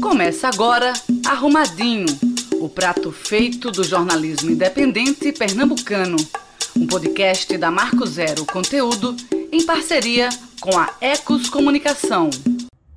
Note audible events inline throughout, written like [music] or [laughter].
Começa agora Arrumadinho, o prato feito do jornalismo independente pernambucano. Um podcast da Marco Zero Conteúdo em parceria com a Ecos Comunicação.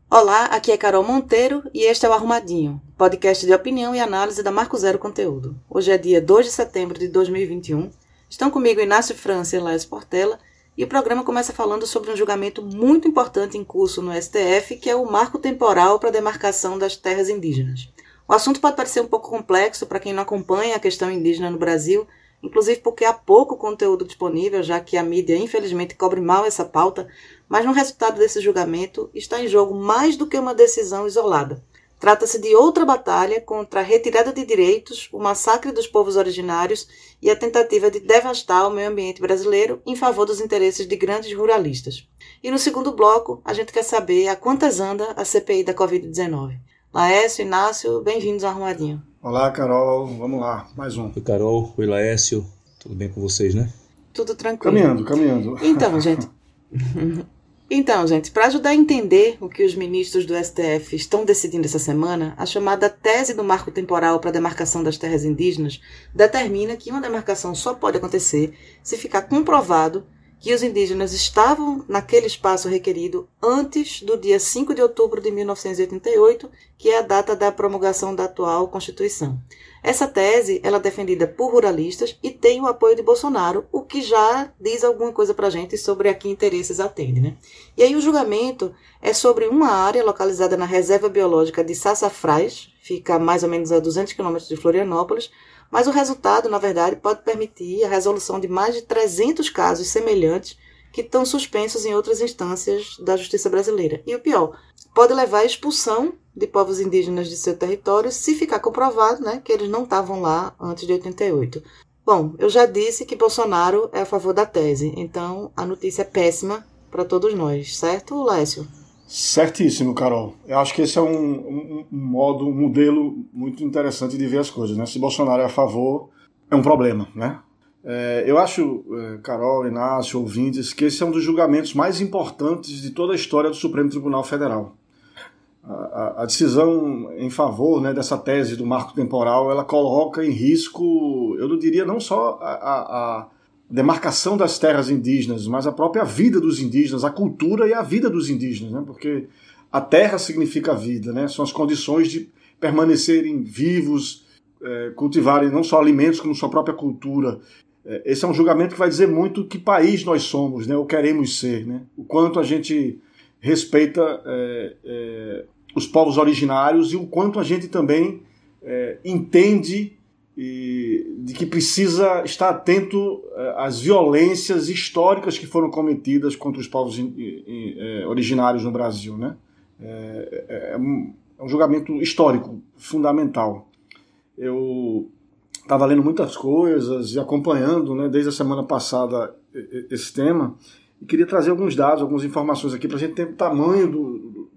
Olá, aqui é Carol Monteiro e este é o Arrumadinho, podcast de opinião e análise da Marco Zero Conteúdo. Hoje é dia 2 de setembro de 2021. Estão comigo Inácio França e Laes Portela e o programa começa falando sobre um julgamento muito importante em curso no STF, que é o marco temporal para a demarcação das terras indígenas. O assunto pode parecer um pouco complexo para quem não acompanha a questão indígena no Brasil, inclusive porque há pouco conteúdo disponível, já que a mídia infelizmente cobre mal essa pauta, mas no resultado desse julgamento está em jogo mais do que uma decisão isolada. Trata-se de outra batalha contra a retirada de direitos, o massacre dos povos originários e a tentativa de devastar o meio ambiente brasileiro em favor dos interesses de grandes ruralistas. E no segundo bloco, a gente quer saber a quantas anda a CPI da Covid-19. Laércio, Inácio, bem-vindos ao Arrumadinho. Olá, Carol. Vamos lá, mais um. Oi, Carol. Oi, Laércio. Tudo bem com vocês, né? Tudo tranquilo. Caminhando, caminhando. Então, gente. [laughs] Então, gente, para ajudar a entender o que os ministros do STF estão decidindo essa semana, a chamada tese do marco temporal para a demarcação das terras indígenas determina que uma demarcação só pode acontecer se ficar comprovado que os indígenas estavam naquele espaço requerido antes do dia 5 de outubro de 1988, que é a data da promulgação da atual Constituição. Essa tese ela é defendida por ruralistas e tem o apoio de Bolsonaro, o que já diz alguma coisa para a gente sobre a que interesses atende. Né? E aí o julgamento é sobre uma área localizada na Reserva Biológica de Sassafrás, fica mais ou menos a 200 quilômetros de Florianópolis, mas o resultado, na verdade, pode permitir a resolução de mais de 300 casos semelhantes que estão suspensos em outras instâncias da justiça brasileira. E o pior, pode levar à expulsão de povos indígenas de seu território se ficar comprovado né, que eles não estavam lá antes de 88. Bom, eu já disse que Bolsonaro é a favor da tese, então a notícia é péssima para todos nós, certo, Lécio? Certíssimo, Carol. Eu acho que esse é um, um, um, modo, um modelo muito interessante de ver as coisas. Né? Se Bolsonaro é a favor, é um problema. Né? É, eu acho, é, Carol, Inácio, ouvintes, que esse é um dos julgamentos mais importantes de toda a história do Supremo Tribunal Federal. A, a, a decisão em favor né, dessa tese do marco temporal, ela coloca em risco, eu não diria não só a, a demarcação das terras indígenas, mas a própria vida dos indígenas, a cultura e a vida dos indígenas, né? porque a terra significa vida, né? são as condições de permanecerem vivos, é, cultivarem não só alimentos, como sua própria cultura. É, esse é um julgamento que vai dizer muito que país nós somos, né? ou queremos ser, né? o quanto a gente respeita é, é os povos originários e o quanto a gente também é, entende e de que precisa estar atento eh, às violências históricas que foram cometidas contra os povos eh, originários no Brasil. Né? É, é, é, um, julgamento histórico fundamental. Eu estava lendo muitas coisas e acompanhando né, desde a semana passada esse tema e queria trazer alguns dados, algumas informações aqui para a gente ter o tamanho do,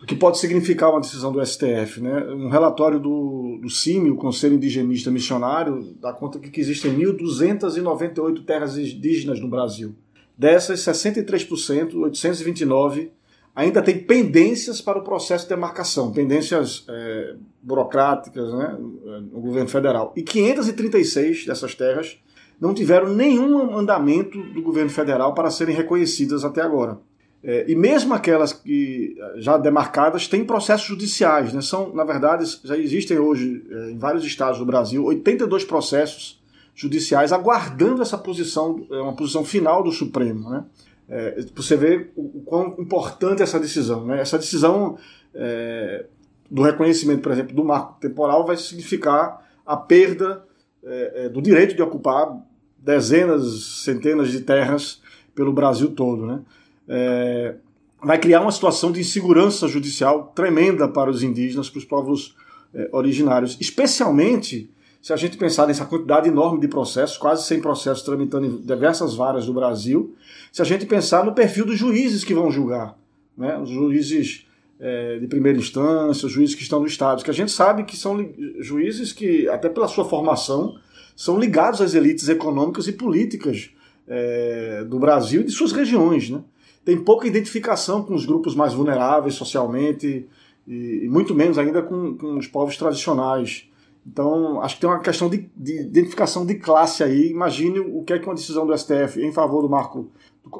o que pode significar uma decisão do STF. Né? Um relatório do, do CIMI, o Conselho Indigenista Missionário, dá conta que existem 1.298 terras indígenas no Brasil. Dessas, 63%, 829, ainda tem pendências para o processo de demarcação, pendências é, burocráticas né, no governo federal. E 536 dessas terras não tiveram nenhum andamento do governo federal para serem reconhecidas até agora. É, e mesmo aquelas que eh, já demarcadas têm processos judiciais, né? São, na verdade, já existem hoje é, em vários estados do Brasil 82 processos judiciais aguardando essa posição, é, uma posição final do Supremo, né? É, você vê o, quão importante é essa decisão, né? Essa decisão é, do reconhecimento, por exemplo, do marco temporal vai significar a perda é, do direito de ocupar dezenas, centenas de terras pelo Brasil todo, né? É, vai criar uma situação de insegurança judicial tremenda para os indígenas, para os povos é, originários, especialmente se a gente pensar nessa quantidade enorme de processos, quase 100 processos tramitando em diversas varas do Brasil, se a gente pensar no perfil dos juízes que vão julgar, né? os juízes é, de primeira instância, os juízes que estão no Estado, que a gente sabe que são juízes que, até pela sua formação, são ligados às elites econômicas e políticas é, do Brasil e de suas regiões. Né? Tem pouca identificação com os grupos mais vulneráveis socialmente, e, e muito menos ainda com, com, os povos tradicionais. Então, acho que tem uma questão de, de, identificação de classe aí. Imagine o que é que uma decisão do STF em favor do marco,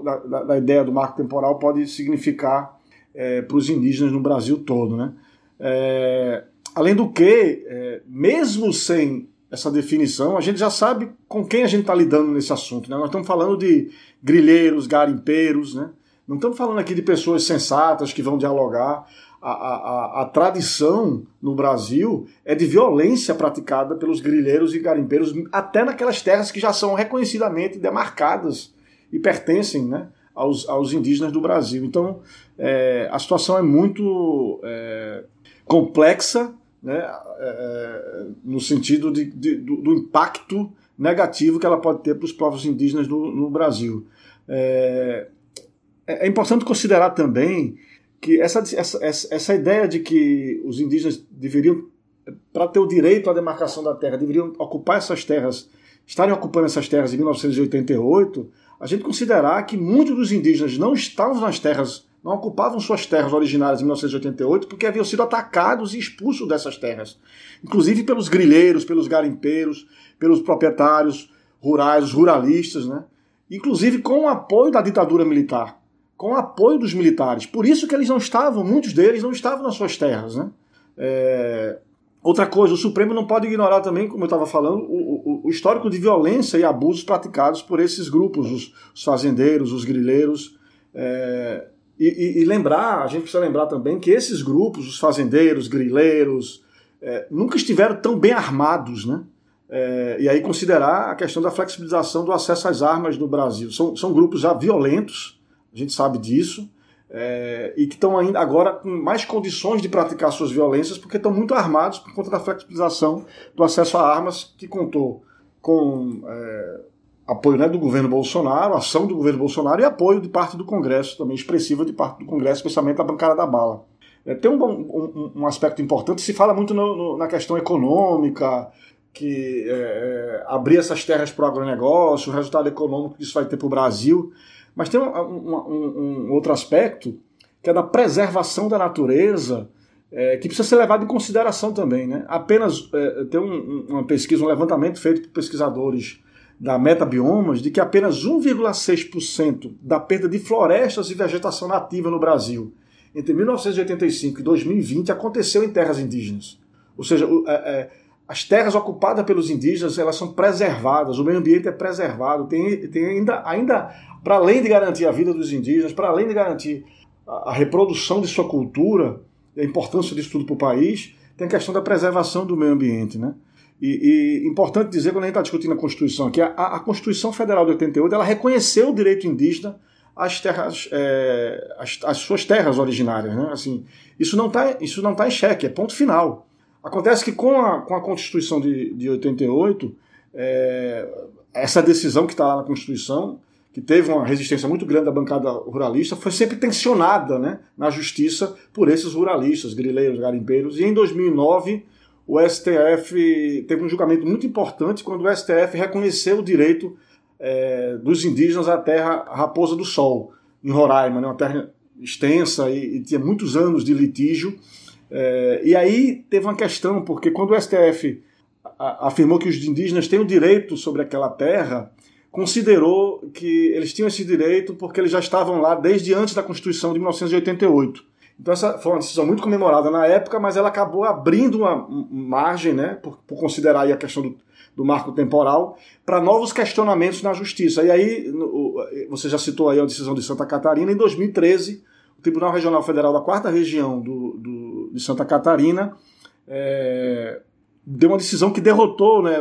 da, da, da ideia do marco temporal pode significar é, para os indígenas no Brasil todo. Né? É, além do que, é, mesmo sem essa definição, a gente já sabe com quem a gente está lidando nesse assunto. Né? Nós estamos falando de grilheiros, garimpeiros, né? Não estamos falando aqui de pessoas sensatas que vão dialogar. A, a, a, tradição no Brasil é de violência praticada pelos grilheiros e garimpeiros, até naquelas terras que já são reconhecidamente demarcadas e pertencem né, aos, aos indígenas do Brasil. Então, é, a situação é muito é, complexa né, é, no sentido de, de, do, do, impacto negativo que ela pode ter para os povos indígenas no, no Brasil. É, é, é importante considerar também que essa, essa, essa ideia de que os indígenas deveriam, para ter o direito à demarcação da terra, deveriam ocupar essas terras, estarem ocupando essas terras em 1988, a gente considerar que muitos dos indígenas não estavam nas terras não ocupavam suas terras originárias em 1988 porque haviam sido atacados e expulsos dessas terras, inclusive pelos grilheiros, pelos garimpeiros, pelos proprietários rurais, os ruralistas, né? inclusive com o apoio da ditadura militar, com o apoio dos militares. Por isso que eles não estavam, muitos deles não estavam nas suas terras. Né? É... Outra coisa, o Supremo não pode ignorar também, como eu estava falando, o, o, o, histórico de violência e abusos praticados por esses grupos, os, os fazendeiros, os grileiros. É... E, e, e, lembrar, a gente precisa lembrar também que esses grupos, os fazendeiros, grileiros, é, nunca estiveram tão bem armados, né? É, e aí considerar a questão da flexibilização do acesso às armas no Brasil. São, são grupos já violentos, a gente sabe disso, é, e que estão ainda agora com mais condições de praticar suas violências porque estão muito armados por conta da flexibilização do acesso a armas que contou com é, apoio né, do governo Bolsonaro, ação do governo Bolsonaro e apoio de parte do Congresso, também expressiva de parte do Congresso, especialmente da bancada da bala. É, tem um, um, um, aspecto importante, se fala muito no, no, na questão econômica, que é, é abrir essas terras para o agronegócio, o resultado econômico que isso vai ter para o Brasil, mas tem um, outro aspecto, que é da preservação da natureza, é, que precisa ser levado em consideração também. Né? Apenas é, tem uma pesquisa, um levantamento feito por pesquisadores da Metabiomas de que apenas 1,6% da perda de florestas e vegetação nativa no Brasil entre 1985 e 2020 aconteceu em terras indígenas. Ou seja, é, é, as terras ocupadas pelos indígenas elas são preservadas, o meio ambiente é preservado, tem, tem ainda, ainda para além de garantir a vida dos indígenas, para além de garantir a, a reprodução de sua cultura, a importância disso tudo para o país, tem a questão da preservação do meio ambiente, né? E, e, importante dizer, quando a gente está discutindo a Constituição aqui, a, a, Constituição Federal de 88 ela reconheceu o direito indígena às, terras, é, às, às, suas terras originárias. Né? Assim, isso não está tá em xeque, é ponto final. Acontece que com a, com a Constituição de, de 88, é, essa decisão que está lá na Constituição, que teve uma resistência muito grande da bancada ruralista, foi sempre tensionada né, na justiça por esses ruralistas, grileiros, garimpeiros, e em 2009 o STF teve um julgamento muito importante quando o STF reconheceu o direito é, dos indígenas à terra Raposa do Sol, em Roraima, né, uma terra extensa e, e tinha muitos anos de litígio. É, e aí teve uma questão, porque quando o STF afirmou que os indígenas têm o direito sobre aquela terra, considerou que eles tinham esse direito porque eles já estavam lá desde antes da Constituição de 1988. Então essa foi uma decisão muito comemorada na época, mas ela acabou abrindo uma margem, né, por, por considerar a questão do, do marco temporal, para novos questionamentos na justiça. E aí, você já citou aí a decisão de Santa Catarina, em 2013, o Tribunal Regional Federal da Quarta Região do, do de Santa Catarina é, deu uma decisão que derrotou né,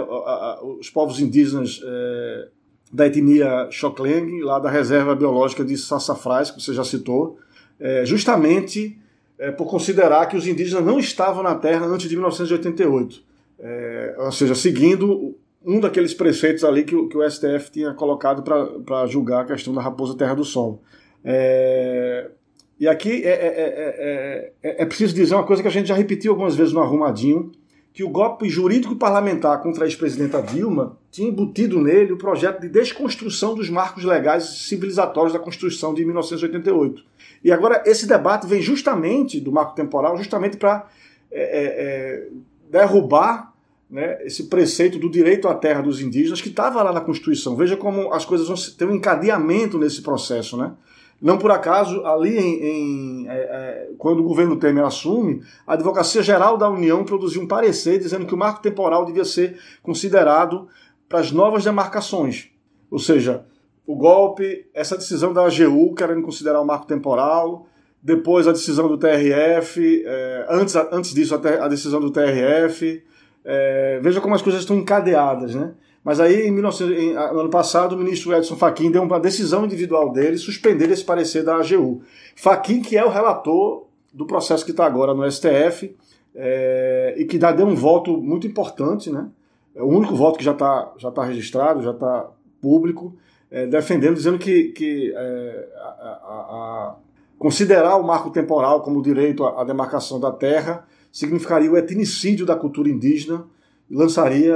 os povos indígenas é, da etnia Xokleng, lá da reserva biológica de Sassafrás, que você já citou, é, justamente é, por considerar que os indígenas não estavam na terra antes de 1988. É, ou seja, seguindo um daqueles preceitos ali que, o, que o STF tinha colocado para julgar a questão da raposa terra do sol. É, e aqui é, é, é, é, preciso dizer uma coisa que a gente já repetiu algumas vezes no Arrumadinho, que o golpe jurídico e parlamentar contra a ex-presidenta Dilma tinha embutido nele o projeto de desconstrução dos marcos legais civilizatórios da Constituição de 1988. E agora esse debate vem justamente do marco temporal, justamente para é, é, é, derrubar né, esse preceito do direito à terra dos indígenas que estava lá na Constituição. Veja como as coisas vão ter um encadeamento nesse processo, né? Não por acaso, ali em, em é, é, quando o governo Temer assume, a Advocacia Geral da União produziu um parecer dizendo que o marco temporal devia ser considerado para as novas demarcações. Ou seja, o golpe, essa decisão da AGU, querendo considerar o marco temporal, depois a decisão do TRF, é, antes, antes disso a, a decisão do TRF. É, veja como as coisas estão encadeadas, né? Mas aí, em, 19, em no ano passado, o ministro Edson Fachin deu uma decisão individual dele suspender esse parecer da AGU. Fachin, que é o relator do processo que está agora no STF, é, e que dá, deu um voto muito importante, né? É o único voto que já está já tá registrado, já está público, é, defendendo, dizendo que, que é, a, a, a, considerar o marco temporal como direito à, demarcação da terra significaria o etnicídio da cultura indígena lançaria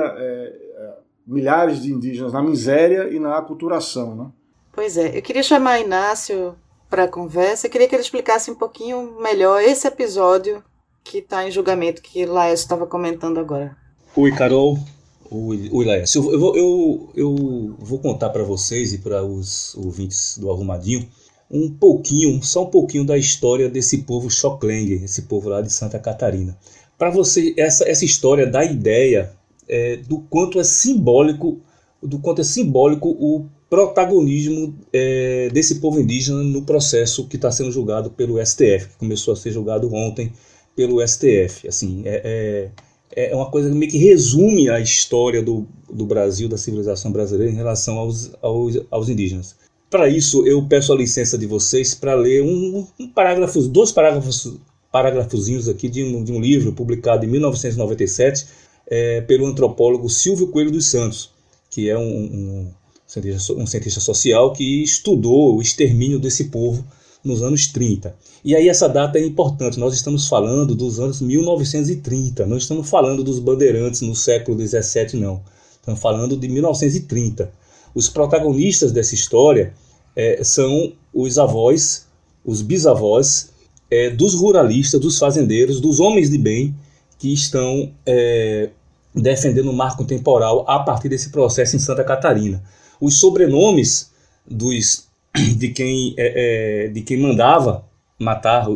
milhares de indígenas na miséria e na aculturação. Né? Pois é, eu queria chamar Inácio para a conversa, eu queria que ele explicasse um pouquinho melhor esse episódio que está em julgamento, que Laércio estava comentando agora. Oi, Carol. Oi, oi Laércio. Eu, eu, eu, eu vou contar para vocês e para os ouvintes do Arrumadinho um pouquinho, só um pouquinho da história desse povo Xoclengue, esse povo lá de Santa Catarina. Para você, essa, essa história da ideia é, do quanto é simbólico, do quanto é simbólico o protagonismo é, desse povo indígena no processo que está sendo julgado pelo STF, que começou a ser julgado ontem pelo STF. Assim, é, é, é uma coisa que meio que resume a história do, do Brasil, da civilização brasileira em relação aos, aos, aos indígenas. Para isso, eu peço a licença de vocês para ler um, um parágrafo, dois parágrafos, parágrafozinhos aqui de um, de um livro publicado em 1997 é, pelo antropólogo Silvio Coelho dos Santos, que é um, um, cientista, um cientista social que estudou o extermínio desse povo nos anos 30. E aí essa data é importante, nós estamos falando dos anos 1930, não estamos falando dos bandeirantes no século 17 não, estamos falando de 1930. Os protagonistas dessa história é, são os avós, os bisavós é, dos ruralistas, dos fazendeiros, dos homens de bem que estão é, defendendo o marco temporal a partir desse processo em Santa Catarina. Os sobrenomes dos, [clears throat] de, quem, é, é, de quem mandava matar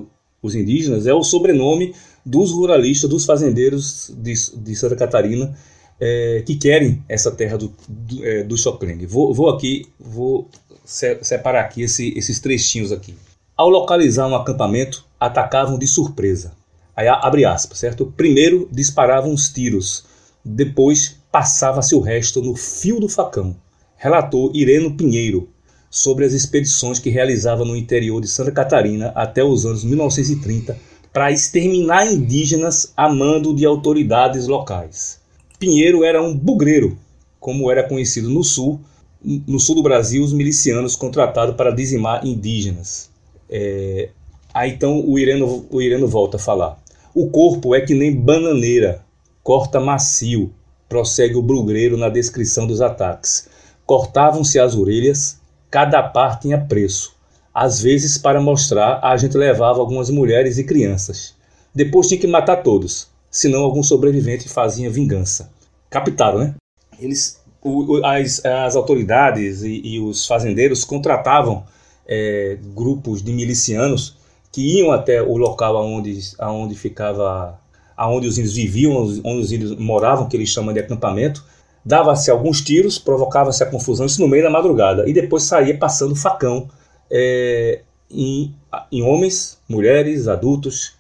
os indígenas é o sobrenome dos ruralistas, dos fazendeiros de, de Santa Catarina é, que querem essa terra do, do, é, do Vou, vou aqui, vou separar aqui esse, esses trechinhos aqui. Ao localizar um acampamento, atacavam de surpresa. Aí abre aspas, certo? Primeiro disparavam os tiros, depois passava-se o resto no fio do facão, relatou Ireno Pinheiro sobre as expedições que realizava no interior de Santa Catarina até os anos 1930 para exterminar indígenas a mando de autoridades locais. Pinheiro era um bugreiro, como era conhecido no sul, no sul do Brasil, os milicianos contratados para dizimar indígenas. É, aí então o Ireno, o Ireno volta a falar. O corpo é que nem bananeira, corta macio, prossegue o brugreiro na descrição dos ataques. Cortavam-se as orelhas, cada par tinha preço. Às vezes, para mostrar, a gente levava algumas mulheres e crianças. Depois tinha que matar todos, senão algum sobrevivente fazia vingança. Captaram, né? Eles, o, as, as autoridades e, e, os fazendeiros contratavam é, grupos de milicianos que iam até o local onde, onde ficava aonde os índios viviam, onde os índios moravam, que eles chamam de acampamento, dava-se alguns tiros, provocava-se a confusão, isso no meio da madrugada, e depois saía passando facão é, em, em homens, mulheres, adultos,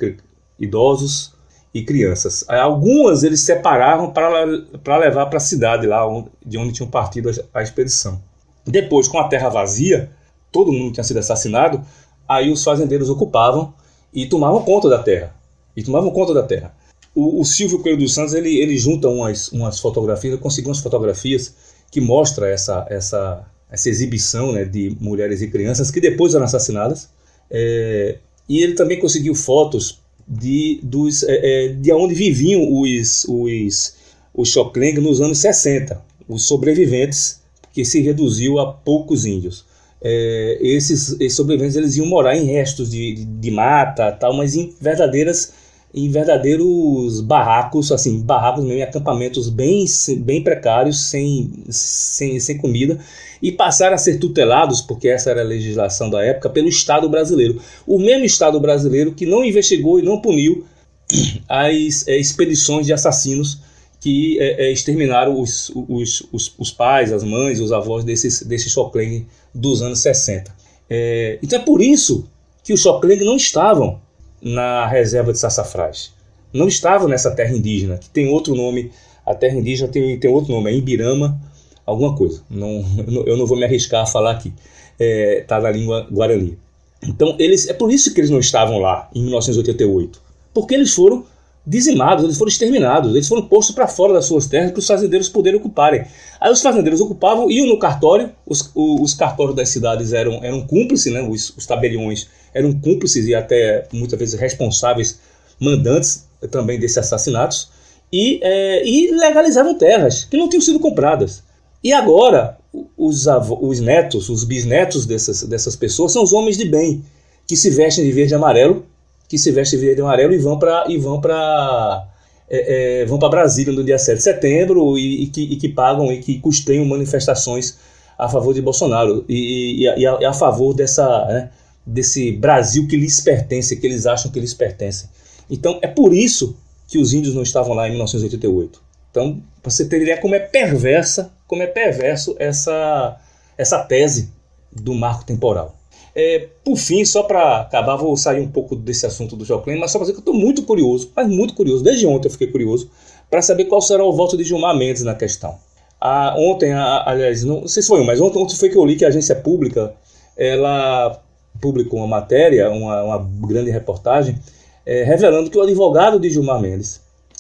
idosos e crianças. Algumas eles separavam para levar para a cidade lá onde, de onde tinham partido a, a expedição. Depois, com a terra vazia, todo mundo tinha sido assassinado, aí os fazendeiros ocupavam e tomavam conta da terra. E tomavam conta da terra. O, o Silvio Coelho dos Santos ele, ele junta umas, umas fotografias, conseguiu umas fotografias que mostra essa, essa, essa exibição né, de mulheres e crianças que depois eram assassinadas. É, e ele também conseguiu fotos de, dos, é, de onde viviam os, os, os nos anos 60, os sobreviventes, que se reduziu a poucos índios. É, esses, esses, sobreviventes eles iam morar em restos de, de, de mata, tal, mas em verdadeiras em verdadeiros barracos, assim, barracos mesmo, acampamentos bem, bem precários, sem, sem, sem comida, e passaram a ser tutelados, porque essa era a legislação da época, pelo Estado brasileiro. O mesmo Estado brasileiro que não investigou e não puniu [clears throat] as é, expedições de assassinos que é, é, exterminaram os, os, os, os, pais, as mães, os avós desses, desses Choclen dos anos 60. É, então é por isso que os Choclen não estavam na reserva de Sassafrás. Não estavam nessa terra indígena, que tem outro nome, a terra indígena tem, tem outro nome, é Ibirama, alguma coisa. Não, eu não vou me arriscar a falar aqui. Está é, na língua guarani. Então, eles, é por isso que eles não estavam lá em 1988. Porque eles foram dizimados, eles foram exterminados, eles foram postos para fora das suas terras para os fazendeiros poderem ocuparem. Aí os fazendeiros ocupavam, iam no cartório, os, os cartórios das cidades eram, eram cúmplices, né? os, os tabeliões eram cúmplices e até muitas vezes responsáveis, mandantes também desses assassinatos, e, é, e legalizavam terras que não tinham sido compradas. E agora, os, os netos, os bisnetos dessas, dessas pessoas são os homens de bem, que se vestem de verde e amarelo que se vestem verde e amarelo e vão para e vão para é, é, vão para Brasília no dia 7 de setembro e, e, que, e, que, pagam e que custeiam manifestações a favor de Bolsonaro e, e a, a, favor dessa né, desse Brasil que lhes pertence, que eles acham que lhes pertence. Então é por isso que os índios não estavam lá em 1988. Então, você ter ideia como é perversa, como é perverso essa essa tese do marco temporal. É, por fim, só para acabar, vou sair um pouco desse assunto do Joclém, mas só para dizer que eu estou muito curioso, mas muito curioso, desde ontem eu fiquei curioso, para saber qual será o voto de Gilmar Mendes na questão. Ah, ontem, aliás, não, sei se foi mas ontem, ontem foi que eu li que a agência pública ela publicou uma matéria, uma, uma grande reportagem, é, revelando que o advogado de Gilmar Mendes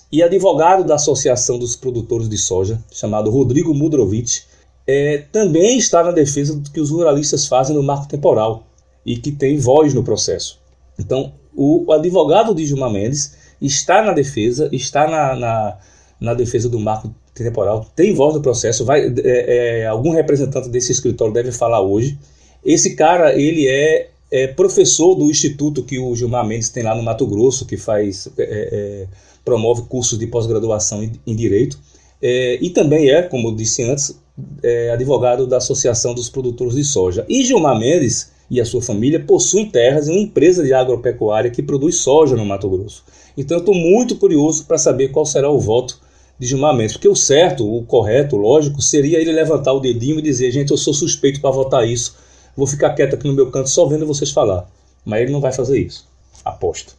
e advogado da Associação dos Produtores de Soja, chamado Rodrigo Mudrovich, é, também está na defesa do que os ruralistas fazem no marco temporal e que tem voz no processo. Então, o, advogado de Gilmar Mendes está na defesa, está na, na, na, defesa do marco temporal, tem voz no processo. Vai, é, é, algum representante desse escritório deve falar hoje. Esse cara, ele é, é, professor do instituto que o Gilmar Mendes tem lá no Mato Grosso, que faz é, é, promove cursos de pós-graduação em, em direito. e também é, como eu disse antes, é, advogado da Associação dos Produtores de Soja. E Gilmar Mendes e a sua família possuem terras em uma empresa de agropecuária que produz soja no Mato Grosso. Então eu estou muito curioso para saber qual será o voto de Gilmar Mendes, porque o certo, o correto, o lógico, seria ele levantar o dedinho e dizer: gente, eu sou suspeito para votar isso, vou ficar quieto aqui no meu canto só vendo vocês falar. Mas ele não vai fazer isso. Aposto.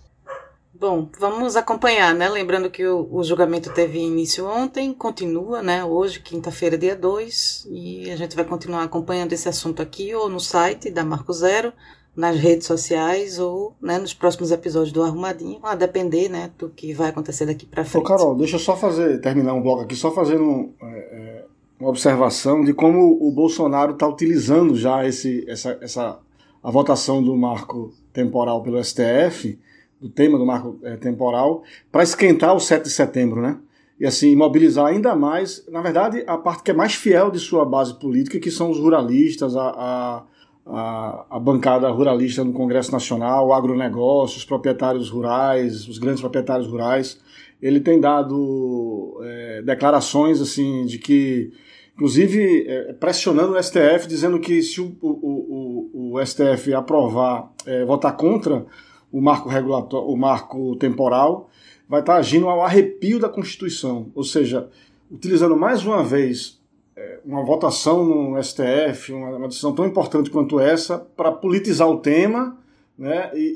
Bom, vamos acompanhar, né? Lembrando que o, o, julgamento teve início ontem, continua, né? Hoje, quinta-feira, dia 2, e a gente vai continuar acompanhando esse assunto aqui, ou no site da Marco Zero, nas redes sociais, ou né, nos próximos episódios do Arrumadinho, a depender, né, do que vai acontecer daqui para frente. Ô, Carol, deixa eu só fazer, terminar um bloco aqui, só fazendo é, é, uma observação de como o Bolsonaro está utilizando já esse, essa, essa, a votação do marco temporal pelo STF do tema do marco é, temporal, para esquentar o 7 de setembro, né? E assim, mobilizar ainda mais, na verdade, a parte que é mais fiel de sua base política, que são os ruralistas, a, a, a, a bancada ruralista no Congresso Nacional, o agronegócio, os proprietários rurais, os grandes proprietários rurais. Ele tem dado é, declarações assim de que inclusive é, pressionando o STF, dizendo que se o, o, o, o STF aprovar, é, votar contra o marco regulatório, o marco temporal, vai estar agindo ao arrepio da Constituição, ou seja, utilizando mais uma vez é, uma votação no STF, uma, uma decisão tão importante quanto essa, para politizar o tema né, e,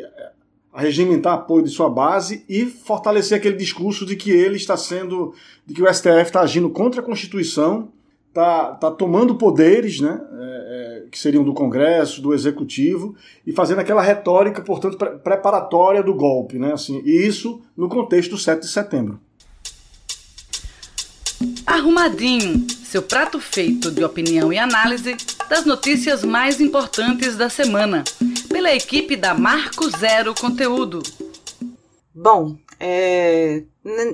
e regimentar apoio de sua base e fortalecer aquele discurso de que ele está sendo, de que o STF está agindo contra a Constituição está tá tomando poderes, né, é, é, que seriam do Congresso, do Executivo, e fazendo aquela retórica, portanto, pre preparatória do golpe. Né, assim, e isso no contexto do 7 de setembro. Arrumadinho, seu prato feito de opinião e análise das notícias mais importantes da semana, pela equipe da Marco Zero Conteúdo. Bom, é,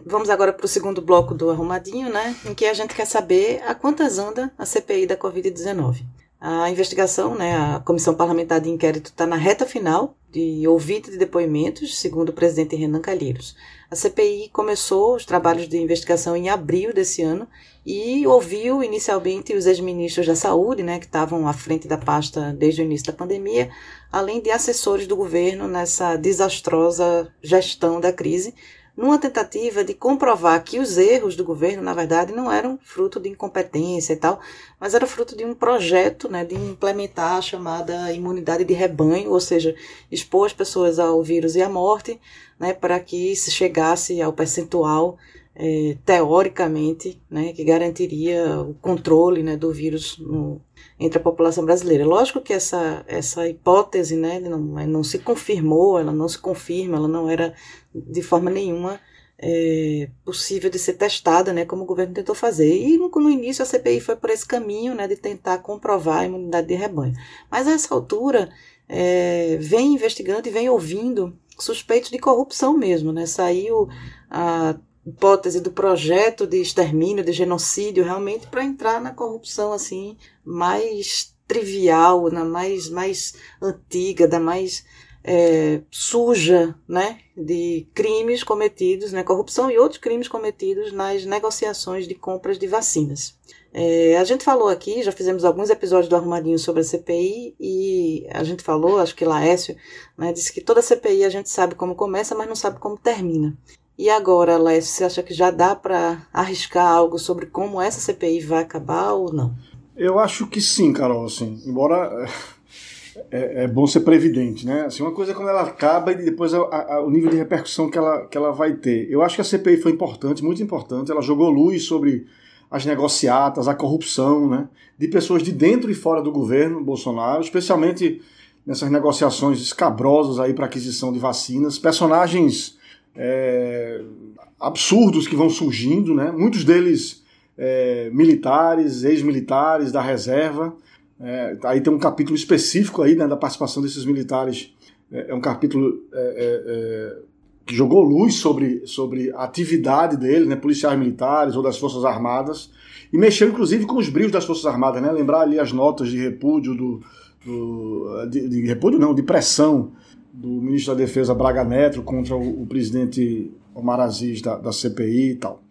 vamos agora para o segundo bloco do Arrumadinho, né? Em que a gente quer saber a quantas anda a CPI da Covid-19. A investigação, né, a Comissão Parlamentar de Inquérito está na reta final de ouvida de depoimentos, segundo o presidente Renan Calheiros. A CPI começou os trabalhos de investigação em abril desse ano e ouviu inicialmente os ex-ministros da Saúde, né, que estavam à frente da pasta desde o início da pandemia, além de assessores do governo nessa desastrosa gestão da crise, numa tentativa de comprovar que os erros do governo, na verdade, não eram fruto de incompetência e tal, mas era fruto de um projeto né, de implementar a chamada imunidade de rebanho, ou seja, expor as pessoas ao vírus e à morte, né, para que se chegasse ao percentual é, teoricamente, né, que garantiria o controle né, do vírus no, entre a população brasileira. Lógico que essa, essa hipótese né, não, não se confirmou, ela não se confirma, ela não era de forma nenhuma é, possível de ser testada, né, como o governo tentou fazer. E no, no, início a CPI foi por esse caminho né, de tentar comprovar a imunidade de rebanho. Mas a essa altura é, vem investigando e vem ouvindo suspeitos de corrupção mesmo. Né? Saiu a hipótese do projeto de extermínio, de genocídio, realmente para entrar na corrupção assim mais trivial, na mais mais antiga, da mais é, suja, né, de crimes cometidos, né, corrupção e outros crimes cometidos nas negociações de compras de vacinas. É, a gente falou aqui, já fizemos alguns episódios do Arrumadinho sobre a CPI e a gente falou, acho que Laércio, né, disse que toda CPI a gente sabe como começa, mas não sabe como termina. E agora, Laércio, você acha que já dá para arriscar algo sobre como essa CPI vai acabar ou não? Eu acho que sim, Carol, assim, embora é, é, bom ser previdente, né? Assim, uma coisa é quando ela acaba e depois a, a, o nível de repercussão que ela, que ela vai ter. Eu acho que a CPI foi importante, muito importante. Ela jogou luz sobre as negociatas, a corrupção, né? De pessoas de dentro e fora do governo Bolsonaro, especialmente nessas negociações escabrosas aí para aquisição de vacinas, personagens é, absurdos que vão surgindo, né? Muitos deles é, militares, ex-militares da reserva. É, aí tem um capítulo específico aí né, da participação desses militares. É, é um capítulo é, é, que jogou luz sobre, sobre a atividade deles, né, policiais militares ou das Forças Armadas, e mexeu inclusive com os brilhos das Forças Armadas, né, lembrar ali as notas de repúdio, do, do de, de, repúdio não, de pressão do ministro da Defesa Braga Neto contra o, o presidente Omar Aziz da, da CPI e tal.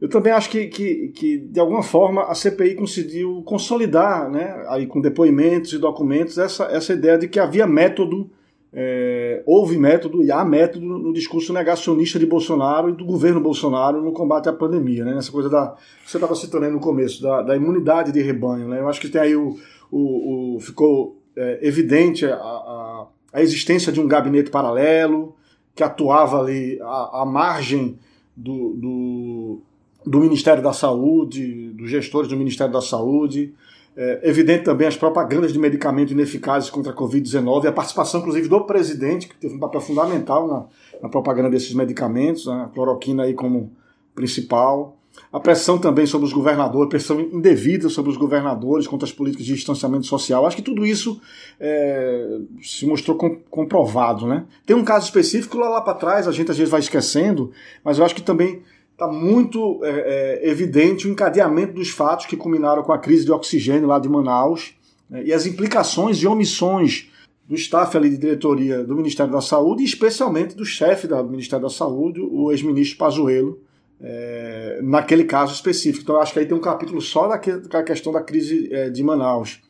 Eu também acho que, que, que, de alguma forma, a CPI conseguiu consolidar, né, aí com depoimentos e documentos, essa, essa ideia de que havia método, é, houve método e há método no discurso negacionista de Bolsonaro e do governo Bolsonaro no combate à pandemia. Né, nessa coisa da. Você estava citando aí no começo, da, da imunidade de rebanho. Né, eu acho que tem aí o. o, o ficou é, evidente a, a, a, existência de um gabinete paralelo que atuava ali à, à margem do, do do Ministério da Saúde, dos gestores do Ministério da Saúde. É evidente também as propagandas de medicamentos ineficazes contra a Covid-19, a participação, inclusive, do presidente, que teve um papel fundamental na, na propaganda desses medicamentos, né? a cloroquina aí como principal. A pressão também sobre os governadores, pressão indevida sobre os governadores contra as políticas de distanciamento social. Acho que tudo isso é, se mostrou com, comprovado. Né? Tem um caso específico lá, lá para trás, a gente às vezes vai esquecendo, mas eu acho que também está muito é, é, evidente o encadeamento dos fatos que culminaram com a crise de oxigênio lá de Manaus né, e as implicações de omissões do staff ali de diretoria do Ministério da Saúde e especialmente do chefe do Ministério da Saúde, o ex-ministro Pazuello, é, naquele caso específico. Então acho que aí tem um capítulo só da questão da crise é, de Manaus.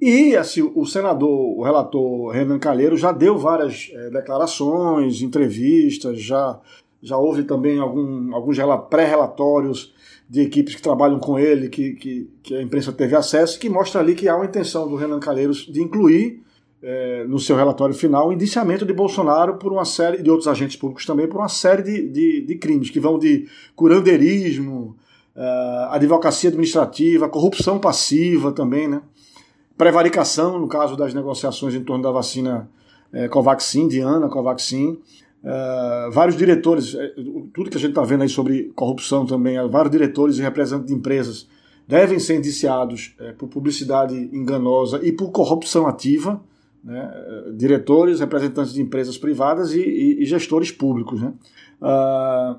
E assim, o senador, o relator Renan Calheiro já deu várias é, declarações, entrevistas, já já houve também algum, alguns pré-relatórios de equipes que trabalham com ele, que, que, que, a imprensa teve acesso, que mostra ali que há uma intenção do Renan Calheiros de incluir é, no seu relatório final o indiciamento de Bolsonaro por uma série, de outros agentes públicos também, por uma série de, de, de crimes, que vão de curandeirismo, é, advocacia administrativa, corrupção passiva também, né? prevaricação, no caso das negociações em torno da vacina é, Covaxin, de Ana Covaxin, Uh, vários diretores, é, tudo que a gente está vendo aí sobre corrupção também, vários diretores e representantes de empresas devem ser indiciados é, por publicidade enganosa e por corrupção ativa. Né, diretores, representantes de empresas privadas e, e, e gestores públicos. Né? Uh,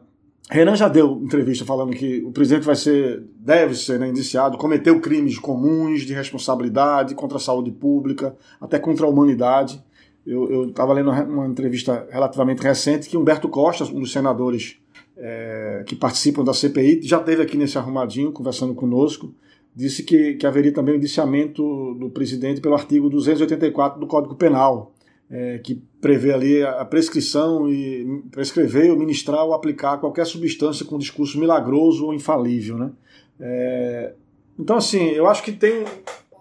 Renan já deu entrevista falando que o presidente vai ser, deve ser né, indiciado, cometeu crimes comuns de responsabilidade contra a saúde pública, até contra a humanidade. Eu estava lendo uma entrevista relativamente recente que Humberto Costa, um dos senadores é, que participam da CPI, já esteve aqui nesse arrumadinho conversando conosco, disse que, que haveria também o indiciamento do presidente pelo artigo 284 do Código Penal, é, que prevê ali a prescrição e prescrever, ou ministrar ou aplicar qualquer substância com discurso milagroso ou infalível. Né? É, então, assim, eu acho que tem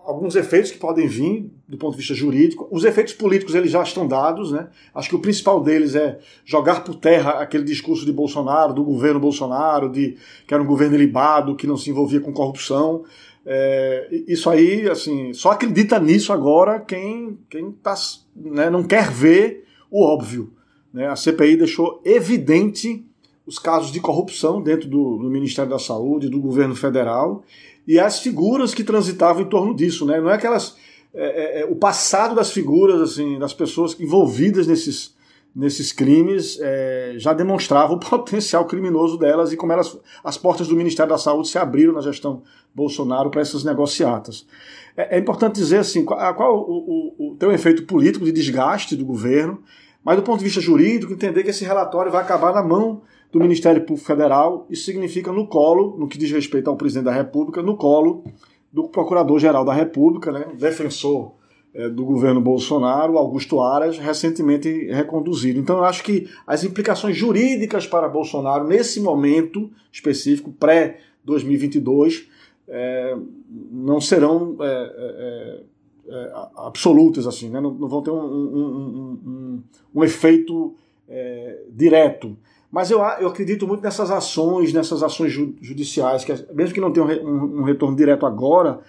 alguns efeitos que podem vir do ponto de vista jurídico. Os efeitos políticos eles já estão dados, né? Acho que o principal deles é jogar por terra aquele discurso de Bolsonaro, do governo Bolsonaro, de que era um governo ilibado, que não se envolvia com corrupção. É, isso aí, assim, só acredita nisso agora quem, quem tá, né, não quer ver o óbvio. Né? A CPI deixou evidente os casos de corrupção dentro do, do Ministério da Saúde, do governo federal, e as figuras que transitavam em torno disso, né? Não é aquelas é, é, o passado das figuras, assim, das pessoas envolvidas nesses, nesses crimes é, já demonstrava o [laughs] potencial criminoso delas e como elas, as portas do Ministério da Saúde se abriram na gestão Bolsonaro para essas negociatas. É, é, importante dizer assim, qual, qual o, o, o, tem um efeito político de desgaste do governo, mas do ponto de vista jurídico, entender que esse relatório vai acabar na mão do Ministério Público Federal. Isso significa no colo, no que diz respeito ao presidente da República, no colo do Procurador-Geral da República, né, defensor é, do governo Bolsonaro, Augusto Aras, recentemente reconduzido. Então eu acho que as implicações jurídicas para Bolsonaro, nesse momento específico, pré-2022, é, não serão é, absolutas, assim, né? não, não, vão ter um, um, um, um efeito direto. Mas eu, eu acredito muito nessas ações, nessas ações judiciais, que mesmo que não tenham um, um retorno direto agora,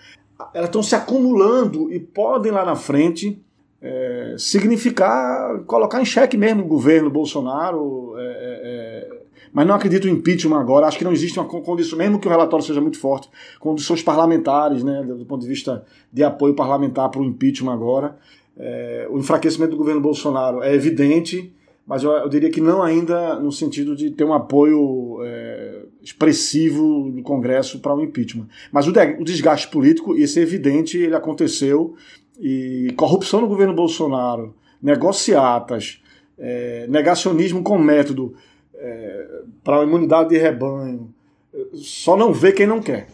elas estão se acumulando e podem lá na frente é, significar colocar em xeque mesmo o governo Bolsonaro. É, é, é mas não acredito no impeachment agora. Acho que não existe uma condição, mesmo que o relatório seja muito forte, condições parlamentares, né, do ponto de vista de apoio parlamentar para o impeachment agora. É, o enfraquecimento do governo Bolsonaro é evidente mas eu, eu, diria que não ainda no sentido de ter um apoio é, expressivo do Congresso para o impeachment. Mas o, de, o desgaste político, isso é evidente, ele aconteceu, e corrupção no governo Bolsonaro, negociatas, é, negacionismo com método é, para a imunidade de rebanho, só não vê quem não quer.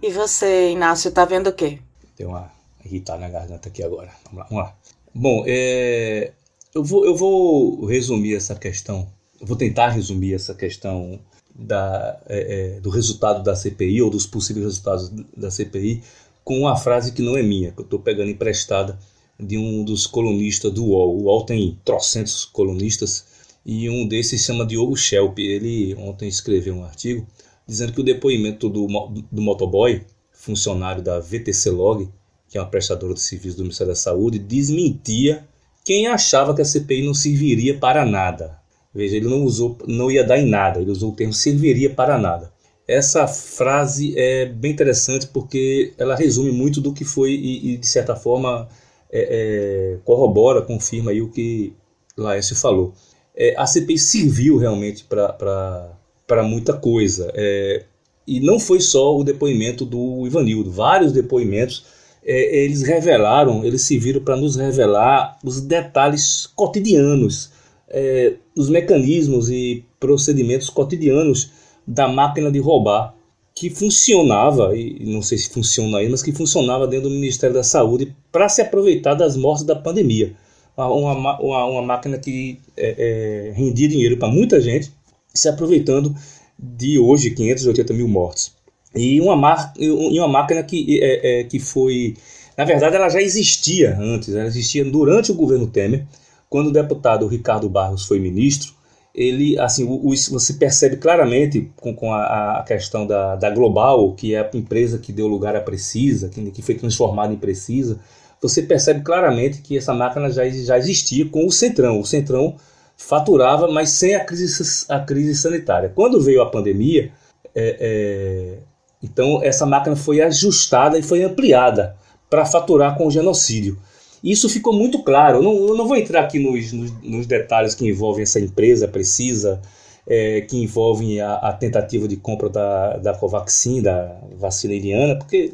E você, Inácio, está vendo o quê? Tem uma irritada na garganta aqui agora. Vamos lá. Vamos lá. Bom, é, eu vou, eu vou resumir essa questão, eu vou tentar resumir essa questão da, é, é, do resultado da CPI ou dos possíveis resultados da CPI com uma frase que não é minha, que eu estou pegando emprestada de um dos colunistas do UOL. O UOL tem trocentos colunistas e um desses se chama Diogo Schelp. Ele ontem escreveu um artigo dizendo que o depoimento do, do motoboy, funcionário da VTC Log, que é uma prestadora de serviços do Ministério da Saúde, desmentia quem achava que a CPI não serviria para nada. Veja, ele não usou, não ia dar em nada, ele usou o termo serviria para nada. Essa frase é bem interessante porque ela resume muito do que foi e, e de certa forma, é, é, corrobora, confirma aí o que Laércio falou. É, a CPI serviu realmente para muita coisa. É, e não foi só o depoimento do Ivanildo, vários depoimentos é, eles revelaram, eles se viram para nos revelar os detalhes cotidianos, é, os mecanismos e procedimentos cotidianos da máquina de roubar que funcionava, e não sei se funciona aí, mas que funcionava dentro do Ministério da Saúde para se aproveitar das mortes da pandemia. Uma, uma, uma máquina que é, é, rendia dinheiro para muita gente, se aproveitando de hoje 580 mil mortes. E uma, mar, e uma máquina que, é, é, que foi. Na verdade, ela já existia antes, ela existia durante o governo Temer, quando o deputado Ricardo Barros foi ministro. Ele, assim, o, o, você percebe claramente com, com a, a, questão da, da Global, que é a empresa que deu lugar à Precisa, que, que foi transformada em Precisa, você percebe claramente que essa máquina já, já existia com o Centrão. O Centrão faturava, mas sem a crise, a crise sanitária. Quando veio a pandemia, é, é, então essa máquina foi ajustada e foi ampliada para faturar com o genocídio. Isso ficou muito claro. Eu não, eu não vou entrar aqui nos, nos, nos, detalhes que envolvem essa empresa precisa, é, que envolvem a, a, tentativa de compra da, da Covaxin, da vacina iriana, porque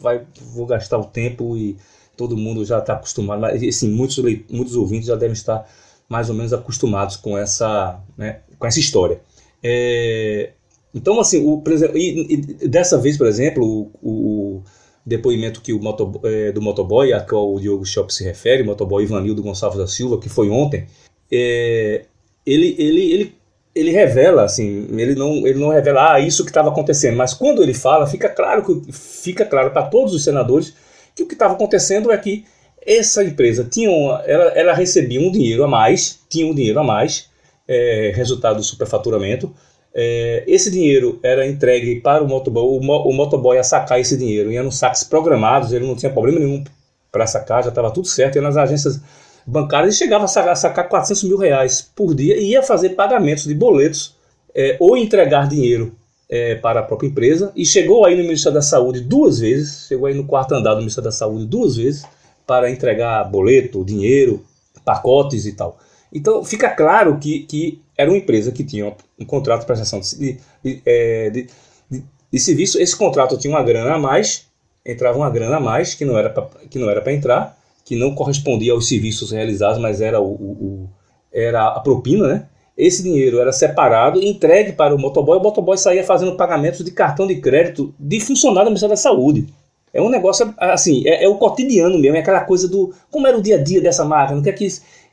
vai, vou gastar o tempo e todo mundo já está acostumado. Assim, muitos, muitos ouvintes já devem estar mais ou menos acostumados com essa, né, com essa história. É, então, assim, o, e, e, dessa vez, por exemplo, o, o depoimento que o moto, é, do motoboy, a qual o Diogo Shop se refere, o motoboy Ivanildo Gonçalves da Silva, que foi ontem, é, ele, ele, ele, ele revela, assim, ele não, ele não revela ah, isso que estava acontecendo, mas quando ele fala, fica claro que fica claro para todos os senadores que o que estava acontecendo é que essa empresa tinha uma, ela, ela recebia um dinheiro a mais, tinha um dinheiro a mais, é, resultado do superfaturamento, é, esse dinheiro era entregue para o motoboy, o, mo, o motoboy ia sacar esse dinheiro, ia nos saques programados, ele não tinha problema nenhum para sacar, já estava tudo certo, ia nas agências bancárias e chegava a sacar, a sacar 400 mil reais por dia e ia fazer pagamentos de boletos é, ou entregar dinheiro é, para a própria empresa. E chegou aí no Ministério da Saúde duas vezes, chegou aí no quarto andar do Ministério da Saúde duas vezes para entregar boleto, dinheiro, pacotes e tal. Então fica claro que, que era uma empresa que tinha um contrato de prestação de, de, é, de, de, de serviço. Esse contrato tinha uma grana a mais, entrava uma grana a mais que não era para entrar, que não correspondia aos serviços realizados, mas era o, o, o, era a propina, né? Esse dinheiro era separado, entregue para o motoboy. O motoboy saía fazendo pagamentos de cartão de crédito de funcionário do Ministério da Saúde. É um negócio assim, é, é, o cotidiano mesmo, é aquela coisa do como era o dia a dia dessa máquina, o que é que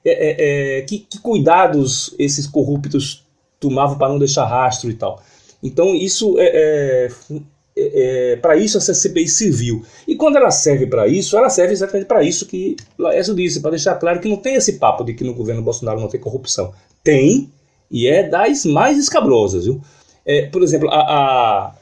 é, é, é, que, que, cuidados esses corruptos tomavam para não deixar rastro e tal. Então, isso é, é, é para isso essa CPI serviu. E quando ela serve para isso, ela serve exatamente para isso que Laércio disse, para deixar claro que não tem esse papo de que no governo Bolsonaro não tem corrupção. Tem, e é das mais escabrosas. Viu? por exemplo, a, a,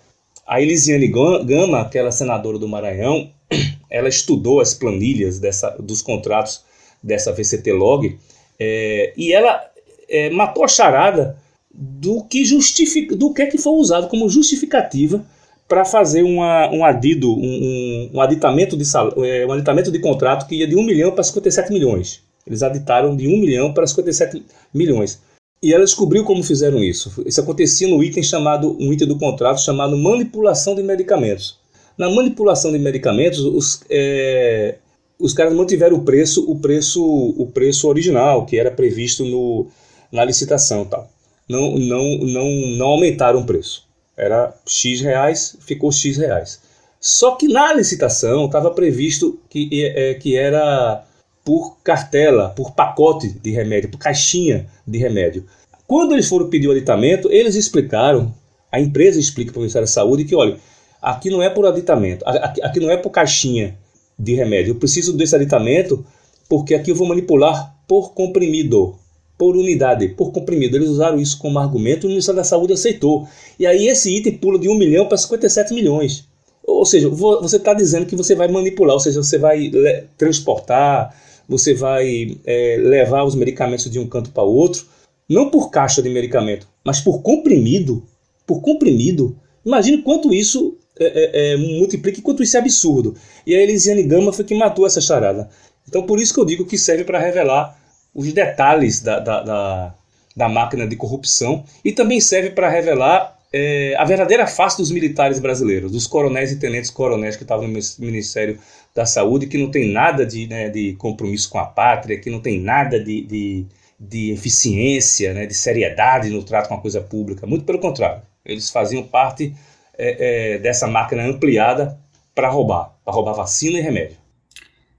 a Elisiane Gama, aquela senadora do Maranhão, [clears throat] ela estudou as planilhas dessa, dos contratos dessa VCT Log, é, e ela é, matou a charada do que justifica, do que é que foi usado como justificativa para fazer uma, um adido, um, um, um aditamento de é, um aditamento de contrato que ia de 1 milhão para 57 milhões. Eles aditaram de 1 milhão para 57 milhões. E ela descobriu como fizeram isso. Isso acontecia no item chamado, um item do contrato chamado manipulação de medicamentos. Na manipulação de medicamentos, os, é, os caras mantiveram o preço, o preço, o preço original que era previsto no, na licitação, tal. Não, não, não, não aumentaram o preço. Era x reais, ficou x reais. Só que na licitação estava previsto que, é, que era por cartela, por pacote de remédio, por caixinha de remédio. Quando eles foram pedir o aditamento, eles explicaram, a empresa explica para o Ministério da Saúde que, olha, aqui não é por aditamento, aqui, aqui não é por caixinha, de remédio. Eu preciso desse aditamento porque aqui eu vou manipular por comprimido, por unidade, por comprimido. Eles usaram isso como argumento e o Ministério da Saúde aceitou. E aí esse item pula de 1 milhão para 57 milhões. Ou seja, você está dizendo que você vai manipular, ou seja, você vai transportar, você vai é, levar os medicamentos de um canto para o outro, não por caixa de medicamento, mas por comprimido. Por comprimido. Imagine quanto isso é, é, é, multiplica enquanto isso é absurdo. E a Elisiane Gama foi que matou essa charada. Então por isso que eu digo que serve para revelar os detalhes da, da, da, da, máquina de corrupção e também serve para revelar é, a verdadeira face dos militares brasileiros, dos coronéis e tenentes coronéis que estavam no Ministério da Saúde, que não tem nada de, né, de compromisso com a pátria, que não tem nada de, de, de eficiência, né, de seriedade no trato com a coisa pública. Muito pelo contrário, eles faziam parte é, é, dessa máquina ampliada para roubar, para roubar vacina e remédio.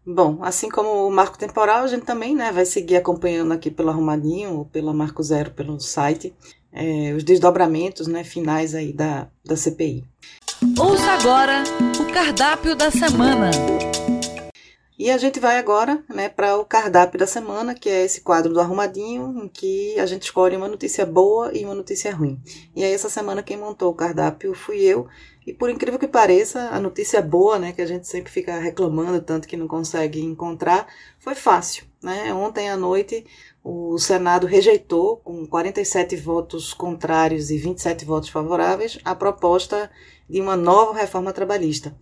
Bom, assim como o marco temporal, a gente também né, vai seguir acompanhando aqui pelo Arrumadinho ou pela Marco Zero pelo site é, os desdobramentos né, finais aí da, da CPI. Ouça agora o cardápio da semana. E a gente vai agora né, para o cardápio da semana, que é esse quadro do Arrumadinho, em que a gente escolhe uma notícia boa e uma notícia ruim. E aí, essa semana, quem montou o cardápio fui eu. E por incrível que pareça, a notícia boa, né, que a gente sempre fica reclamando tanto que não consegue encontrar, foi fácil. Né? Ontem à noite, o Senado rejeitou, com 47 votos contrários e 27 votos favoráveis, a proposta de uma nova reforma trabalhista.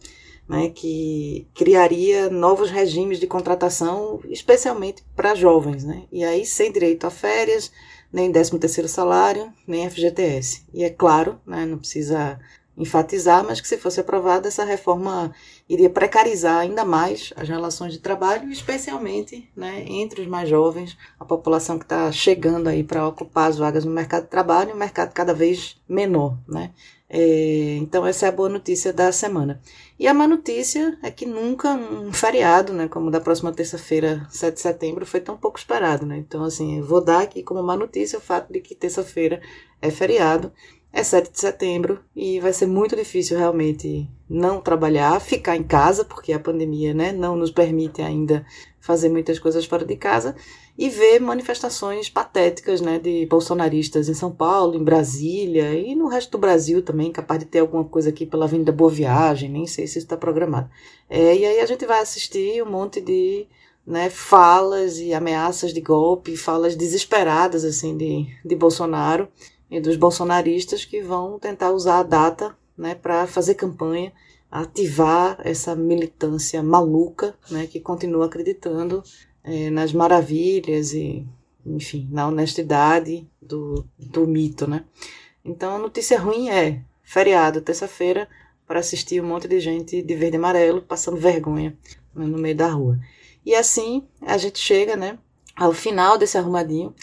Né, que criaria novos regimes de contratação, especialmente para jovens, né, e aí sem direito a férias, nem 13 terceiro salário, nem FGTS. E é claro, né, não precisa enfatizar, mas que se fosse aprovada, essa reforma iria precarizar ainda mais as relações de trabalho, especialmente né, entre os mais jovens, a população que está chegando aí para ocupar as vagas no mercado de trabalho, um mercado cada vez menor. Né? É, então essa é a boa notícia da semana. E a má notícia é que nunca um feriado, né, como da próxima terça-feira, 7 de setembro, foi tão pouco esperado. Né? Então, assim, vou dar aqui como má notícia o fato de que terça-feira é feriado é 7 de setembro e vai ser muito difícil realmente não trabalhar, ficar em casa, porque a pandemia né, não nos permite ainda fazer muitas coisas fora de casa, e ver manifestações patéticas né, de bolsonaristas em São Paulo, em Brasília e no resto do Brasil também, capaz de ter alguma coisa aqui pela Avenida Boa Viagem, nem sei se isso está programado. É, e aí a gente vai assistir um monte de né, falas e ameaças de golpe, falas desesperadas assim de, de Bolsonaro e dos bolsonaristas que vão tentar usar a data né, para fazer campanha, ativar essa militância maluca né, que continua acreditando é, nas maravilhas e, enfim, na honestidade do, do mito. Né? Então a notícia ruim é feriado, terça-feira, para assistir um monte de gente de verde e amarelo passando vergonha né, no meio da rua. E assim a gente chega né, ao final desse arrumadinho.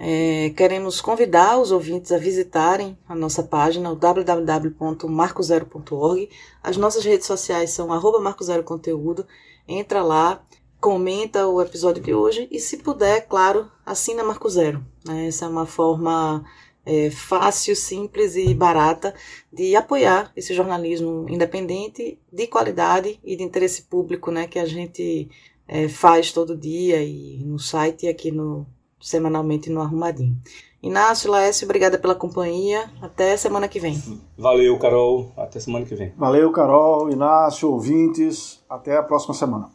É, queremos convidar os ouvintes a visitarem a nossa página, www.marcozero.org. As nossas redes sociais são arroba marcozeroconteúdo. Entra lá, comenta o episódio de hoje e, se puder, claro, assina Marco Zero. Né? Essa é uma forma é, fácil, simples e barata de apoiar esse jornalismo independente, de qualidade e de interesse público né, que a gente é, faz todo dia e no site e aqui no, semanalmente no Arrumadinho. Inácio, Laércio, obrigada pela companhia. Até semana que vem. Valeu, Carol. Até semana que vem. Valeu, Carol, Inácio, ouvintes. Até a próxima semana.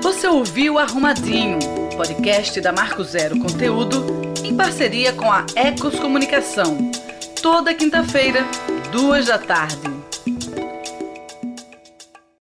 Você ouviu Arrumadinho, podcast da Marco Zero Conteúdo, em parceria com a Ecos Comunicação. Toda quinta-feira, duas da tarde.